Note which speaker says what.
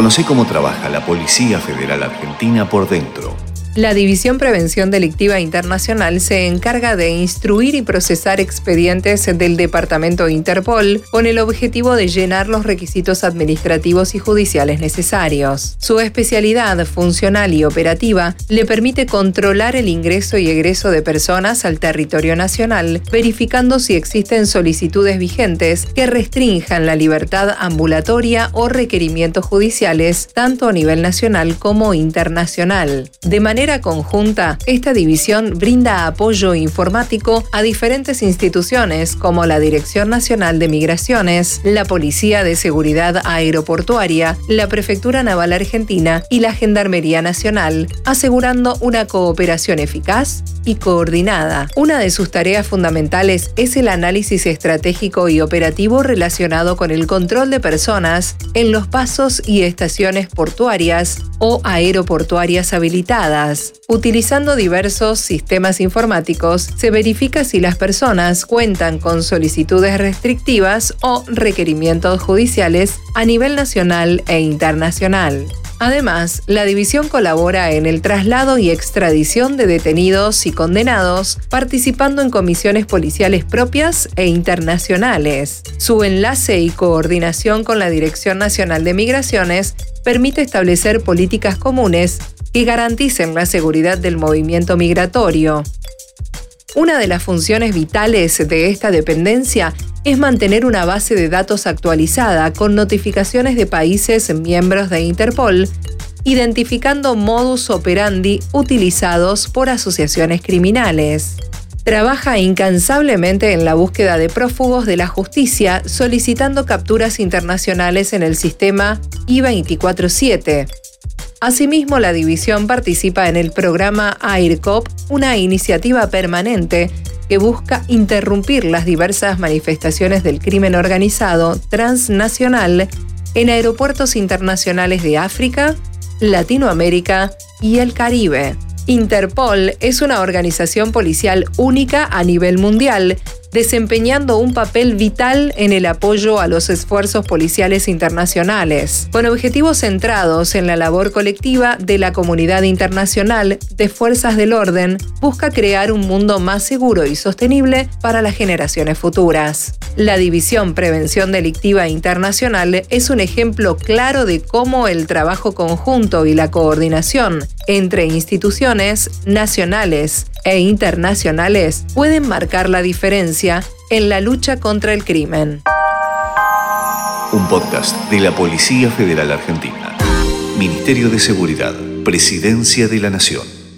Speaker 1: Conoce cómo trabaja la Policía Federal Argentina por dentro.
Speaker 2: La División Prevención Delictiva Internacional se encarga de instruir y procesar expedientes del Departamento Interpol con el objetivo de llenar los requisitos administrativos y judiciales necesarios. Su especialidad funcional y operativa le permite controlar el ingreso y egreso de personas al territorio nacional, verificando si existen solicitudes vigentes que restrinjan la libertad ambulatoria o requerimientos judiciales, tanto a nivel nacional como internacional. De manera manera conjunta, esta división brinda apoyo informático a diferentes instituciones como la Dirección Nacional de Migraciones, la Policía de Seguridad Aeroportuaria, la Prefectura Naval Argentina y la Gendarmería Nacional, asegurando una cooperación eficaz y coordinada. Una de sus tareas fundamentales es el análisis estratégico y operativo relacionado con el control de personas en los pasos y estaciones portuarias o aeroportuarias habilitadas Utilizando diversos sistemas informáticos, se verifica si las personas cuentan con solicitudes restrictivas o requerimientos judiciales a nivel nacional e internacional. Además, la división colabora en el traslado y extradición de detenidos y condenados, participando en comisiones policiales propias e internacionales. Su enlace y coordinación con la Dirección Nacional de Migraciones permite establecer políticas comunes que garanticen la seguridad del movimiento migratorio. Una de las funciones vitales de esta dependencia es mantener una base de datos actualizada con notificaciones de países miembros de Interpol, identificando modus operandi utilizados por asociaciones criminales. Trabaja incansablemente en la búsqueda de prófugos de la justicia, solicitando capturas internacionales en el sistema I-24-7. Asimismo, la división participa en el programa AIRCOP, una iniciativa permanente que busca interrumpir las diversas manifestaciones del crimen organizado transnacional en aeropuertos internacionales de África, Latinoamérica y el Caribe. Interpol es una organización policial única a nivel mundial desempeñando un papel vital en el apoyo a los esfuerzos policiales internacionales, con objetivos centrados en la labor colectiva de la comunidad internacional de fuerzas del orden, busca crear un mundo más seguro y sostenible para las generaciones futuras. La División Prevención Delictiva Internacional es un ejemplo claro de cómo el trabajo conjunto y la coordinación entre instituciones nacionales e internacionales pueden marcar la diferencia en la lucha contra el crimen.
Speaker 1: Un podcast de la Policía Federal Argentina. Ministerio de Seguridad, Presidencia de la Nación.